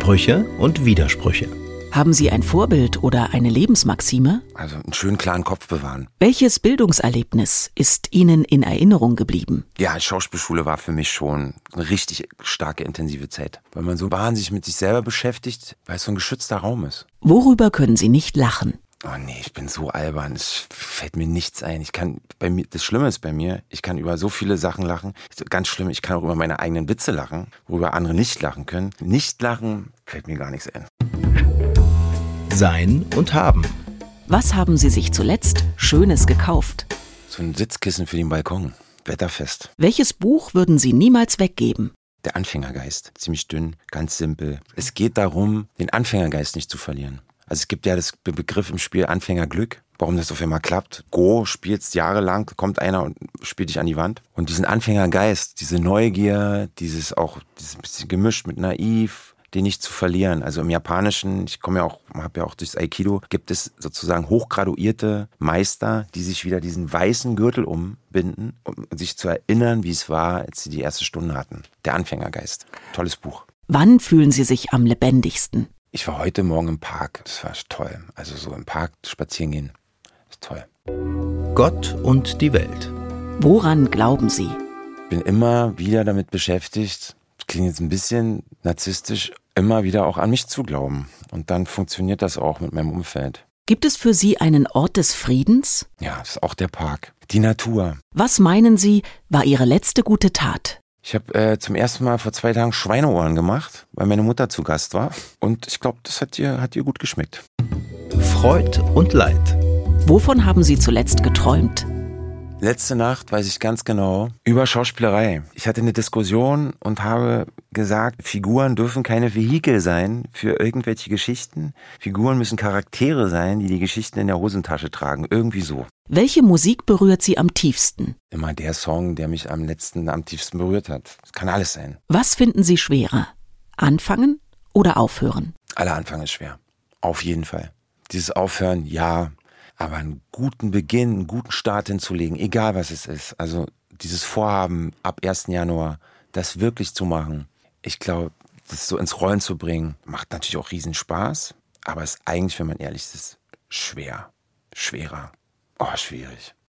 Sprüche und Widersprüche. Haben Sie ein Vorbild oder eine Lebensmaxime? Also einen schönen klaren Kopf bewahren. Welches Bildungserlebnis ist Ihnen in Erinnerung geblieben? Ja, Schauspielschule war für mich schon eine richtig starke, intensive Zeit. Weil man so wahnsinnig mit sich selber beschäftigt, weil es so ein geschützter Raum ist. Worüber können Sie nicht lachen? Oh nee, ich bin so albern. Es fällt mir nichts ein. Ich kann bei mir, das Schlimme ist bei mir, ich kann über so viele Sachen lachen. Ganz schlimm, ich kann auch über meine eigenen Witze lachen, worüber andere nicht lachen können. Nicht lachen fällt mir gar nichts ein. Sein und haben. Was haben Sie sich zuletzt Schönes gekauft? So ein Sitzkissen für den Balkon. Wetterfest. Welches Buch würden Sie niemals weggeben? Der Anfängergeist. Ziemlich dünn, ganz simpel. Es geht darum, den Anfängergeist nicht zu verlieren. Also es gibt ja das Begriff im Spiel Anfängerglück. Warum das auf einmal klappt. Go spielst jahrelang, kommt einer und spielt dich an die Wand. Und diesen Anfängergeist, diese Neugier, dieses auch, dieses bisschen gemischt mit naiv, den nicht zu verlieren. Also im Japanischen, ich komme ja auch, habe ja auch durchs Aikido, gibt es sozusagen hochgraduierte Meister, die sich wieder diesen weißen Gürtel umbinden, um sich zu erinnern, wie es war, als sie die erste Stunde hatten. Der Anfängergeist. Tolles Buch. Wann fühlen Sie sich am lebendigsten? Ich war heute Morgen im Park. Das war toll. Also so im Park spazieren gehen. Das ist toll. Gott und die Welt. Woran glauben Sie? Bin immer wieder damit beschäftigt, klingt jetzt ein bisschen narzisstisch, immer wieder auch an mich zu glauben. Und dann funktioniert das auch mit meinem Umfeld. Gibt es für Sie einen Ort des Friedens? Ja, das ist auch der Park. Die Natur. Was meinen Sie, war Ihre letzte gute Tat? Ich habe äh, zum ersten Mal vor zwei Tagen Schweineohren gemacht, weil meine Mutter zu Gast war. Und ich glaube, das hat ihr, hat ihr gut geschmeckt. Freud und Leid. Wovon haben Sie zuletzt geträumt? Letzte Nacht weiß ich ganz genau über Schauspielerei. Ich hatte eine Diskussion und habe gesagt, Figuren dürfen keine Vehikel sein für irgendwelche Geschichten. Figuren müssen Charaktere sein, die die Geschichten in der Hosentasche tragen. Irgendwie so. Welche Musik berührt Sie am tiefsten? Immer der Song, der mich am letzten, am tiefsten berührt hat. Das kann alles sein. Was finden Sie schwerer? Anfangen oder aufhören? Aller Anfang ist schwer. Auf jeden Fall. Dieses Aufhören, ja, aber einen guten Beginn, einen guten Start hinzulegen, egal was es ist. Also dieses Vorhaben ab 1. Januar, das wirklich zu machen, ich glaube, das so ins Rollen zu bringen, macht natürlich auch riesen Spaß, aber ist eigentlich, wenn man ehrlich ist, schwer. Schwerer. Oh, schwierig.